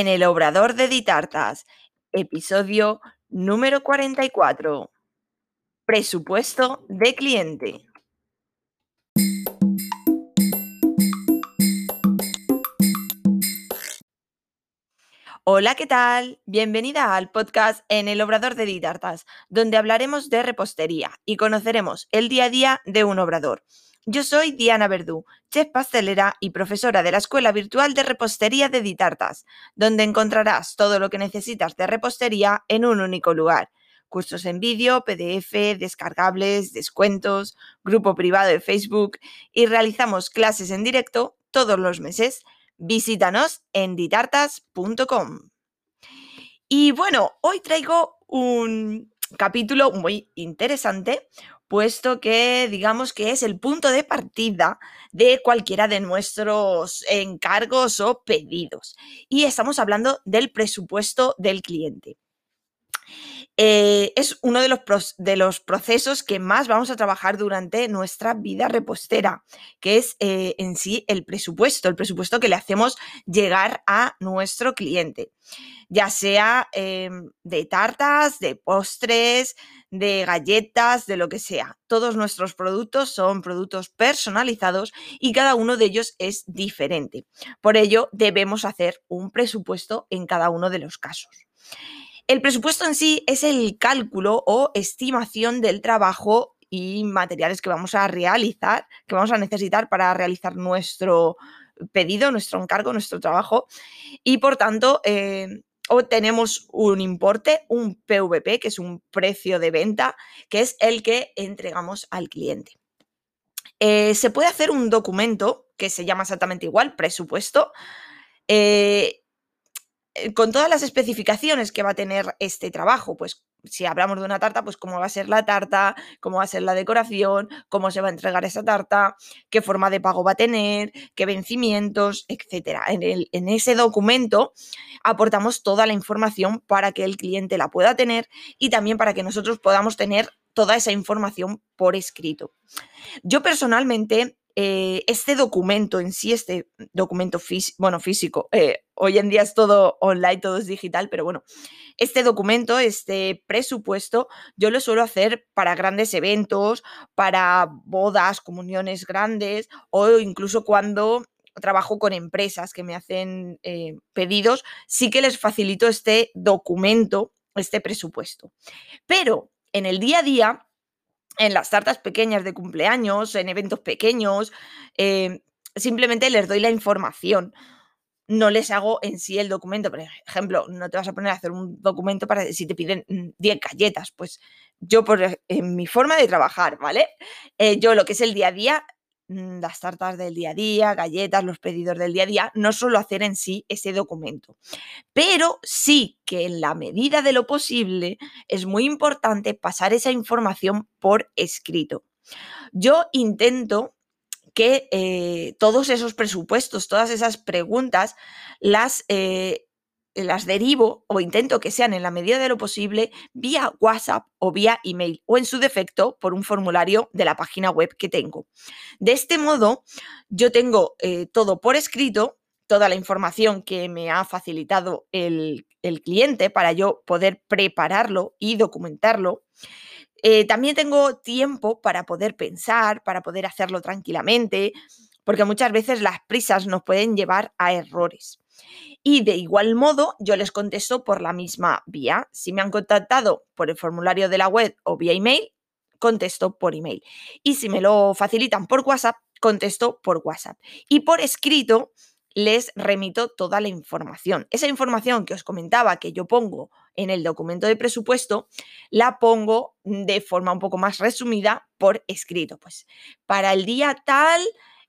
en el Obrador de Ditartas, episodio número 44. Presupuesto de cliente. Hola, ¿qué tal? Bienvenida al podcast en el Obrador de Ditartas, donde hablaremos de repostería y conoceremos el día a día de un obrador. Yo soy Diana Verdú, chef pastelera y profesora de la Escuela Virtual de Repostería de Ditartas, donde encontrarás todo lo que necesitas de repostería en un único lugar. Cursos en vídeo, PDF, descargables, descuentos, grupo privado de Facebook y realizamos clases en directo todos los meses. Visítanos en ditartas.com. Y bueno, hoy traigo un capítulo muy interesante puesto que digamos que es el punto de partida de cualquiera de nuestros encargos o pedidos. Y estamos hablando del presupuesto del cliente. Eh, es uno de los, de los, procesos que más vamos a trabajar durante nuestra vida repostera, que es eh, en sí el presupuesto, el presupuesto que le hacemos llegar a nuestro cliente, ya sea em, de tartas, de postres, de galletas, de lo que sea. Todos nuestros productos son productos personalizados y cada uno de ellos es diferente. Por ello, debemos hacer un presupuesto en cada uno de los casos. El presupuesto en sí es el cálculo o estimación del trabajo y materiales que vamos a realizar, que vamos a necesitar para realizar nuestro pedido, nuestro encargo, nuestro trabajo. Y por tanto, eh, obtenemos un importe, un PVP, que es un precio de venta, que es el que entregamos al cliente. Eh, se puede hacer un documento que se llama exactamente igual, presupuesto, eh, eh, con todas las especificaciones que va a tener este trabajo, pues si hablamos de una tarta, pues cómo va a ser la tarta, cómo va a ser la decoración, cómo se va a entregar esa tarta, qué forma de pago va a tener, qué vencimientos, etc. En, en ese documento aportamos toda la información para que el cliente la pueda tener y también para que nosotros podamos tener toda esa información por escrito. Yo personalmente eh, este documento en sí, este documento bueno, físico, eh, hoy en día es todo online, todo es digital, pero bueno, este documento, este presupuesto, yo lo suelo hacer para grandes eventos, para bodas, comuniones grandes o incluso cuando trabajo con empresas que me hacen eh, pedidos, sí que les facilito este documento, este presupuesto. Pero en el día a día, en las tartas pequeñas de cumpleaños, en eventos pequeños, eh, simplemente les doy la información. No les hago en sí el documento. Por ejemplo, no te vas a poner a hacer un documento para si te piden 10 mm, galletas. Pues yo, por en mi forma de trabajar, ¿vale? Eh, yo lo que es el día a día, las tartas del día a día, galletas, los pedidos del día a día, no solo hacer en sí ese documento. Pero sí que en la medida de lo posible es muy importante pasar esa información por escrito. Yo intento que eh, todos esos presupuestos, todas esas preguntas, las eh, las derivo o intento que sean en la medida de lo posible vía WhatsApp o vía email o en su defecto por un formulario de la página web que tengo. De este modo, yo tengo eh, todo por escrito, toda la información que me ha facilitado el, cliente para yo poder prepararlo y documentarlo. Eh, también tengo tiempo para poder pensar, para poder hacerlo tranquilamente, porque muchas veces las prisas nos pueden llevar a errores. Y de igual modo, yo les contesto por la misma vía. Si me han contactado por el formulario de la web o vía email, contesto por email. Y si me lo facilitan por WhatsApp, contesto por WhatsApp. Y por escrito, les remito toda la información. Esa información que os comentaba que yo pongo en el documento de presupuesto, la pongo de forma un poco más resumida por escrito. Pues para el día tal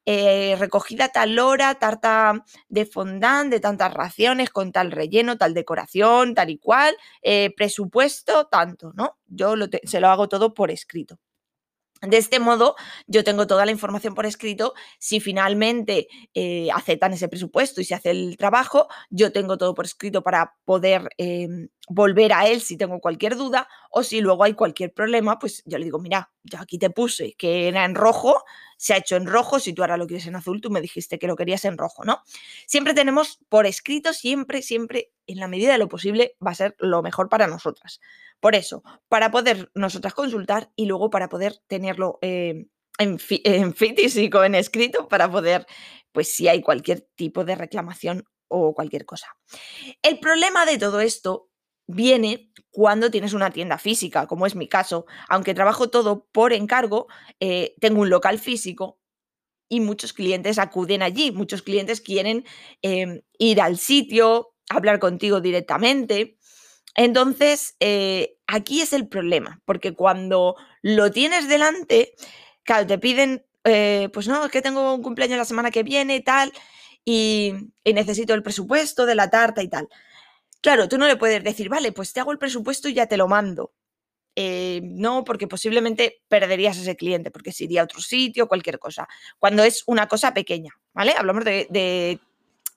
eh, recogida tal hora, tarta de fondant, de tantas raciones, con tal relleno, tal decoración, tal y cual, eh, presupuesto, tanto, ¿no? Yo se lo hago todo por escrito. De este modo, yo tengo toda la información por escrito. Si finalmente eh, aceptan ese presupuesto y se hace el trabajo, yo tengo todo por escrito para poder em, volver a él si tengo cualquier duda o si luego hay cualquier problema, pues yo le digo, mira, yo aquí te puse que era en rojo, se ha hecho en rojo, si tú ahora lo quieres en azul, tú me dijiste que lo querías en rojo, ¿no? Siempre tenemos por escrito, siempre, siempre, en la medida de lo posible, va a ser lo mejor para nosotras. Por eso, para poder nosotras consultar y luego para poder tenerlo eh, en, en físico, en escrito, para poder, pues si hay cualquier tipo de reclamación o cualquier cosa. El problema de todo esto viene cuando tienes una tienda física, como es mi caso. Aunque trabajo todo por encargo, eh, tengo un local físico y muchos clientes acuden allí. Muchos clientes quieren em, ir al sitio, hablar contigo directamente. Entonces, eh, aquí es el problema, porque cuando lo tienes delante, claro, te piden, eh, pues no, es que tengo un cumpleaños la semana que viene, tal, y, y necesito el presupuesto de la tarta y tal. Claro, tú no le puedes decir, vale, pues te hago el presupuesto y ya te lo mando. Eh, no, porque posiblemente perderías ese cliente, porque se iría a otro sitio, cualquier cosa. Cuando es una cosa pequeña, ¿vale? Hablamos de, de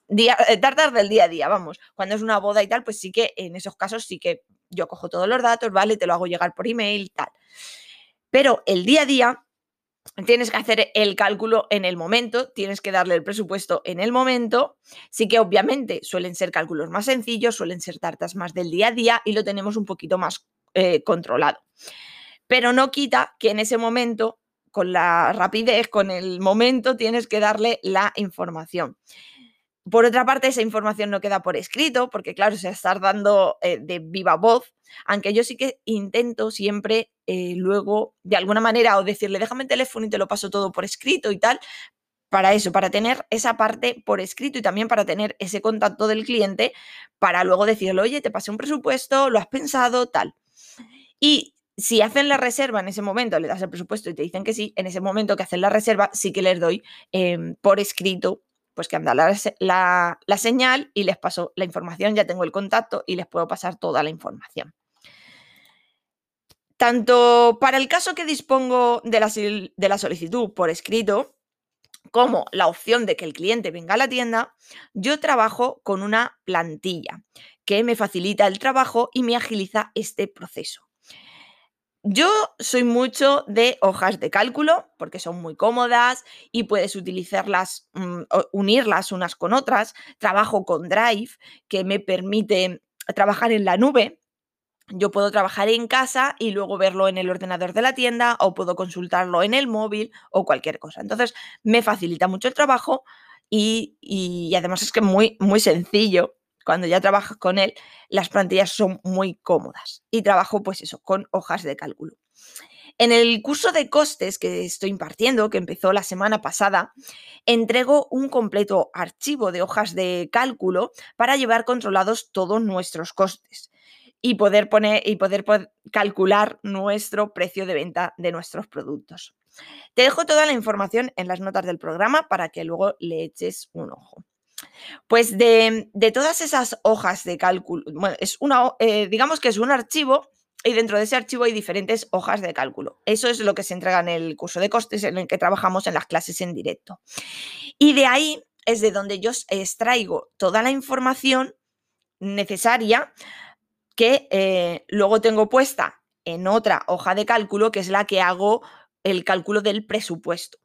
día, eh, del día a día, vamos. Cuando es una boda y tal, pues sí que en esos casos sí que yo cojo todos los datos, ¿vale? Te lo hago llegar por email tal. Pero el día a día tienes que hacer el cálculo en el momento, tienes que darle el presupuesto en el momento. Sí que obviamente suelen ser cálculos más sencillos, suelen ser tartas más del día a día y lo tenemos un poquito más eh, controlado. Pero no quita que en ese momento, con la rapidez, con el momento, tienes que darle la información. Por otra parte, esa información no queda por escrito, porque claro, se está dando eh, de viva voz, aunque yo sí que intento siempre eh, luego, de alguna manera, o decirle, déjame el teléfono y te lo paso todo por escrito y tal, para eso, para tener esa parte por escrito y también para tener ese contacto del cliente, para luego decirle, oye, te pasé un presupuesto, lo has pensado, tal. Y si hacen la reserva en ese momento, le das el presupuesto y te dicen que sí, en ese momento que hacen la reserva, sí que les doy em, por escrito pues que anda la, la, señal y les paso la información, ya tengo el contacto y les puedo pasar toda la información. Tanto para el caso que dispongo de la, de la solicitud por escrito, como la opción de que el cliente venga a la tienda, yo trabajo con una plantilla que me facilita el trabajo y me agiliza este proceso. Yo soy mucho de hojas de cálculo porque son muy cómodas y puedes utilizarlas, mm, unirlas unas con otras. Trabajo con Drive que me permite trabajar en la nube. Yo puedo trabajar en casa y luego verlo en el ordenador de la tienda o puedo consultarlo en el móvil o cualquier cosa. Entonces me facilita mucho el trabajo y, y además es que muy, muy sencillo cuando ya trabajas con él, las plantillas son muy cómodas y trabajo pues eso, con hojas de cálculo. En el curso de costes que estoy impartiendo, que empezó la semana pasada, entrego un completo archivo de hojas de cálculo para llevar controlados todos nuestros costes y poder poner y poder calcular nuestro precio de venta de nuestros productos. Te dejo toda la información en las notas del programa para que luego le eches un ojo. Pues de, todas esas hojas de cálculo, bueno, es una, eh, digamos que es un archivo y dentro de ese archivo hay diferentes hojas de cálculo. Eso es lo que se entrega en el curso de costes en el que trabajamos en las clases en directo. Y de ahí es de donde yo extraigo toda la información necesaria que eh, luego tengo puesta en otra hoja de cálculo, que es la que hago el cálculo del presupuesto.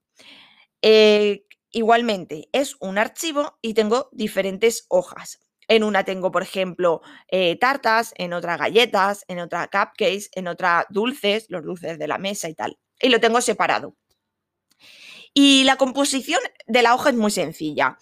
Eh, Igualmente, es un archivo y tengo diferentes hojas. En una tengo, por ejemplo, eh, tartas, en otra galletas, en otra cupcakes, en otra dulces, los dulces de la mesa y tal. Y lo tengo separado. Y la composición de la hoja es muy sencilla,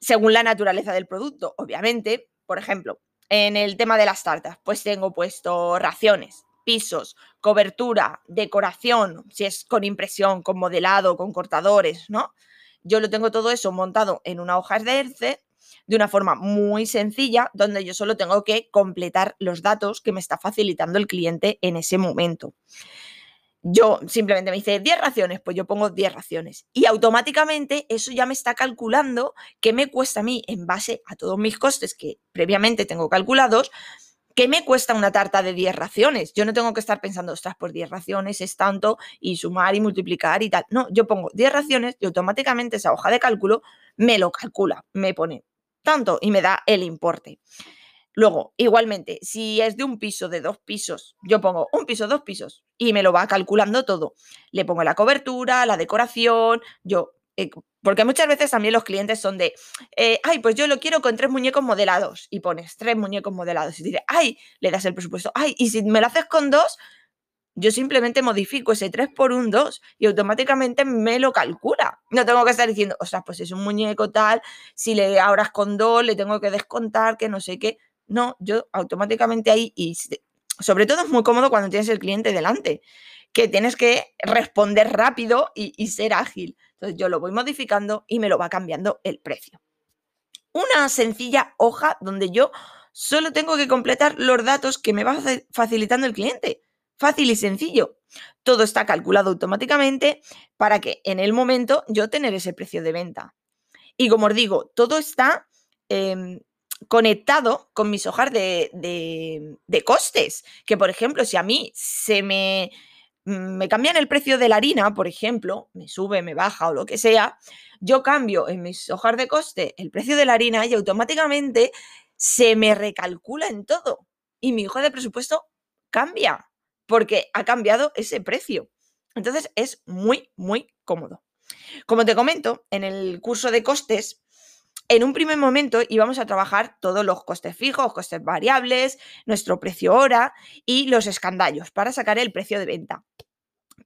según la naturaleza del producto, obviamente. Por ejemplo, en el tema de las tartas, pues tengo puesto raciones, pisos, cobertura, decoración, si es con impresión, con modelado, con cortadores, ¿no? Yo lo tengo todo eso montado en una hoja de Excel de una forma muy sencilla, donde yo solo tengo que completar los datos que me está facilitando el cliente en ese momento. Yo simplemente me dice 10 raciones, pues yo pongo 10 raciones. Y automáticamente eso ya me está calculando qué me cuesta a mí en base a todos mis costes que previamente tengo calculados, ¿Qué me cuesta una tarta de 10 raciones? Yo no tengo que estar pensando, ostras, por 10 raciones es tanto y sumar y multiplicar y tal. No, yo pongo 10 raciones y automáticamente esa hoja de cálculo me lo calcula, me pone tanto y me da el importe. Luego, igualmente, si es de un piso, de dos pisos, yo pongo un piso, dos pisos y me lo va calculando todo. Le pongo la cobertura, la decoración, yo eh, porque muchas veces también los clientes son de, eh, ay, pues yo lo quiero con tres muñecos modelados y pones tres muñecos modelados y dices, ay, le das el presupuesto, ay, y si me lo haces con dos, yo simplemente modifico ese 3 por un 2 y automáticamente me lo calcula. No tengo que estar diciendo, o sea, pues es un muñeco tal, si le ahora con 2 le tengo que descontar, que no sé qué. No, yo automáticamente ahí, y sobre todo es muy cómodo cuando tienes el cliente delante, que tienes que responder rápido y ser ágil. Entonces yo lo voy modificando y me lo va cambiando el precio. Una sencilla hoja donde yo solo tengo que completar los datos que me va facilitando el cliente Fácil y sencillo. Todo está calculado automáticamente para que en el momento yo tener ese precio de venta. Y como os digo, todo está em, conectado con mis hojas de, de, costes. Que por ejemplo, si a mí se me, me cambian el precio de la harina, por ejemplo, me sube, me baja o lo que sea, yo cambio en mis hojas de coste el precio de la harina y automáticamente se me recalcula en todo. Y mi hoja de presupuesto cambia porque ha cambiado ese precio. Entonces es muy, muy cómodo. Como te comento, en el curso de costes, en un primer momento íbamos a trabajar todos los costes fijos, costes variables, nuestro precio hora y los escandallos para sacar el precio de venta.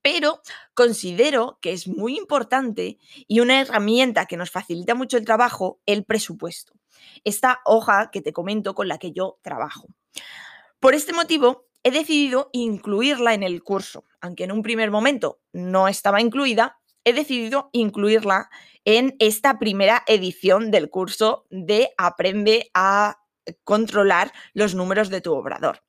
Pero considero que es muy importante y una herramienta que nos facilita mucho el trabajo, el presupuesto. Esta hoja que te comento con la que yo trabajo. Por este motivo, he decidido incluirla en el curso. Aunque en un primer momento no estaba incluida, he decidido incluirla en esta primera edición del curso de Aprende a controlar los números de tu obrador.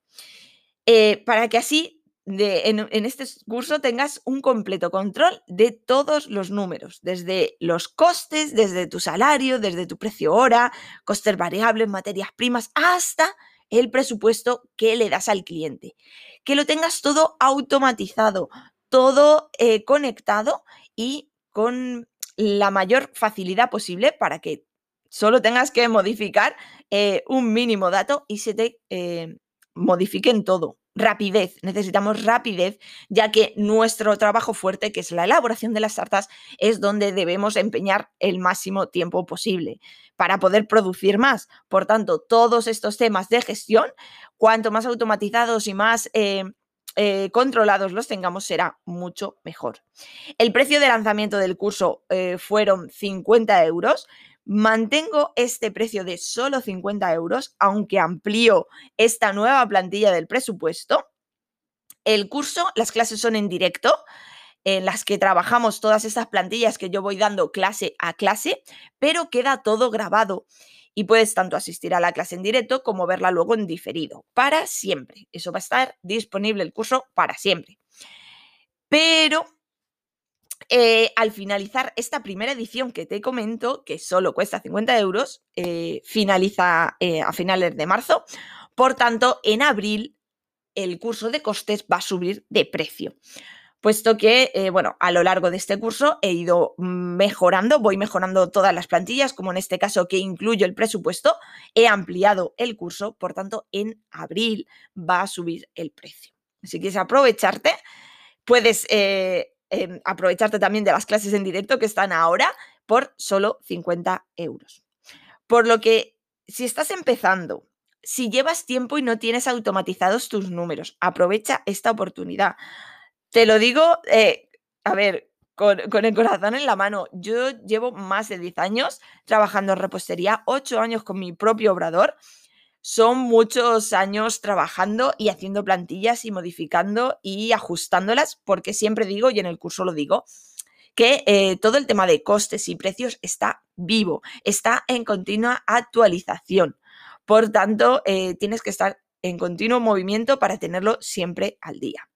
Eh, para que así en, en, este curso tengas un completo control de todos los números, desde los costes, desde tu salario, desde tu precio hora, costes variables, materias primas, hasta el presupuesto que le das al cliente. Que lo tengas todo automatizado, todo eh, conectado y con la mayor facilidad posible para que solo tengas que modificar eh, un mínimo dato y se te eh, modifique en todo rapidez, necesitamos rapidez, ya que nuestro trabajo fuerte, que es la elaboración de las tartas, es donde debemos empeñar el máximo tiempo posible para poder producir más. Por tanto, todos estos temas de gestión, cuanto más automatizados y más... Eh, eh, controlados los tengamos, será mucho mejor. El precio de lanzamiento del curso eh, fueron 50 euros, Mantengo este precio de solo 50 euros, aunque amplío esta nueva plantilla del presupuesto. El curso, las clases son en directo, en las que trabajamos todas estas plantillas que yo voy dando clase a clase, pero queda todo grabado y puedes tanto asistir a la clase en directo como verla luego en diferido, para siempre. Eso va a estar disponible el curso para siempre. Pero eh, al finalizar esta primera edición que te comento, que solo cuesta 50 euros, eh, finaliza eh, a finales de marzo. Por tanto, en abril el curso de costes va a subir de precio. Puesto que, bueno, a lo largo de este curso he ido mejorando, voy mejorando todas las plantillas, como en este caso que incluyo el presupuesto, he ampliado el curso, por tanto, en abril va a subir el precio. Si quieres aprovecharte, puedes Em, aprovecharte también de las clases en directo que están ahora por solo 50 euros. Por lo que, si estás empezando, si llevas tiempo y no tienes automatizados tus números, aprovecha esta oportunidad. Te lo digo, eh, a ver, con, el corazón en la mano. Yo llevo más de 10 años trabajando en repostería, 8 años con mi propio obrador son muchos años trabajando y haciendo plantillas y modificando y ajustándolas, porque siempre digo, y en el curso lo digo, que eh, todo el tema de costes y precios está vivo, está en continua actualización. Por tanto, eh, tienes que estar en continuo movimiento para tenerlo siempre al día.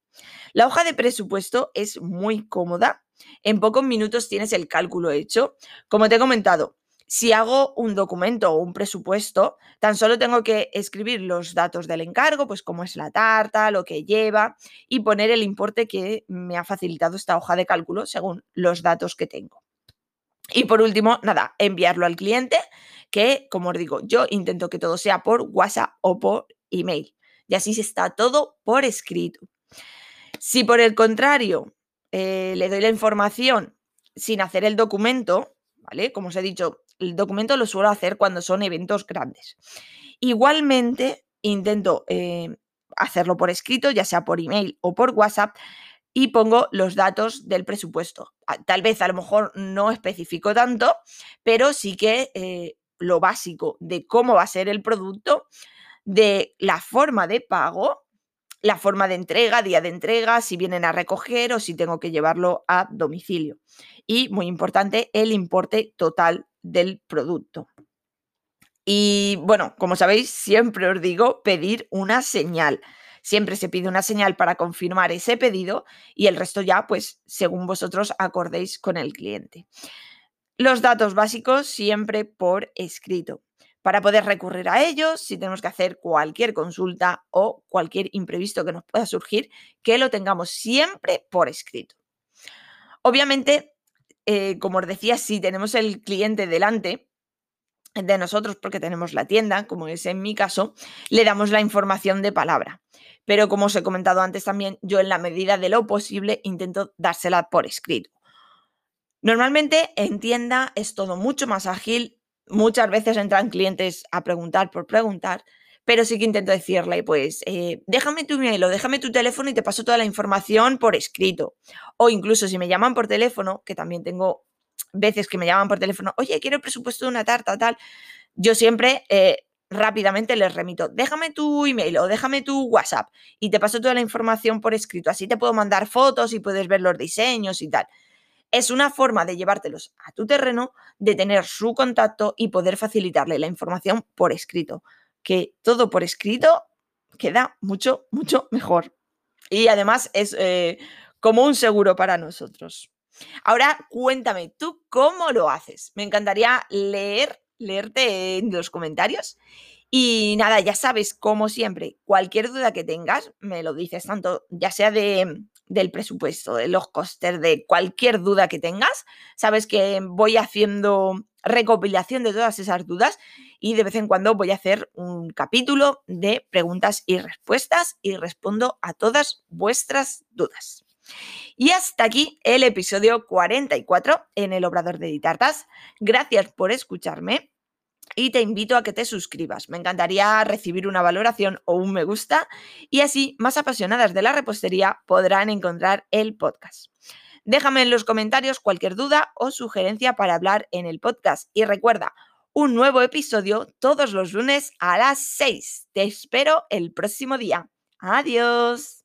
La hoja de presupuesto es muy cómoda. En pocos minutos tienes el cálculo hecho. Como te he comentado, si hago un documento o un presupuesto, tan solo tengo que escribir los datos del encargo, pues cómo es la tarta, lo que lleva y poner el importe que me ha facilitado esta hoja de cálculo según los datos que tengo. Y por último, nada, enviarlo al cliente, que, como os digo, yo intento que todo sea por WhatsApp o por email. Y así está todo por escrito. Si por el contrario eh, le doy la información sin hacer el documento, ¿vale? Como os he dicho, el documento lo suelo hacer cuando son eventos grandes. Igualmente, intento eh, hacerlo por escrito, ya sea por email o por WhatsApp, y pongo los datos del presupuesto. Ah, tal vez a lo mejor no especifico tanto, pero sí que eh, lo básico de cómo va a ser el producto, de la forma de pago, la forma de entrega, día de entrega, si vienen a recoger o si tengo que llevarlo a domicilio. Y, muy importante, el importe total del producto. Y bueno, como sabéis, siempre os digo pedir una señal. Siempre se pide una señal para confirmar ese pedido y el resto ya, pues, según vosotros acordéis con el cliente. Los datos básicos siempre por escrito para poder recurrir a ellos si tenemos que hacer cualquier consulta o cualquier imprevisto que nos pueda surgir, que lo tengamos siempre por escrito. Obviamente, eh, como os decía, si tenemos el cliente delante, de nosotros porque tenemos la tienda, como es en mi caso, le damos la información de palabra. Pero como os he comentado antes también, yo en la medida de lo posible intento dársela por escrito. Normalmente en tienda es todo mucho más ágil, muchas veces entran clientes a preguntar por preguntar, pero sí que intento decirle, pues, eh, déjame tu email o déjame tu teléfono y te paso toda la información por escrito. O incluso si me llaman por teléfono, que también tengo veces que me llaman por teléfono, oye, quiero el presupuesto de una tarta, tal, yo siempre eh, rápidamente les remito, déjame tu email o déjame tu WhatsApp y te paso toda la información por escrito, así te puedo mandar fotos y puedes ver los diseños y tal. Es una forma de llevártelos a tu terreno, de tener su contacto y poder facilitarle la información por escrito. Que todo por escrito queda mucho, mucho mejor. Y además es eh, como un seguro para nosotros. Ahora cuéntame, ¿tú cómo lo haces? Me encantaría leer, leerte en los comentarios. Y nada, ya sabes, como siempre, cualquier duda que tengas, me lo dices tanto, ya sea de, del presupuesto, de los costes, de cualquier duda que tengas. Sabes que voy haciendo recopilación de todas esas dudas y de vez en cuando voy a hacer un capítulo de preguntas y respuestas y respondo a todas vuestras dudas. Y hasta aquí el episodio 44 en el Obrador de Ditartas. Gracias por escucharme y te invito a que te suscribas. Me encantaría recibir una valoración o un me gusta y así más apasionadas de la repostería podrán encontrar el podcast. Déjame en los comentarios cualquier duda o sugerencia para hablar en el podcast y recuerda, un nuevo episodio todos los lunes a las 6. Te espero el próximo día. Adiós.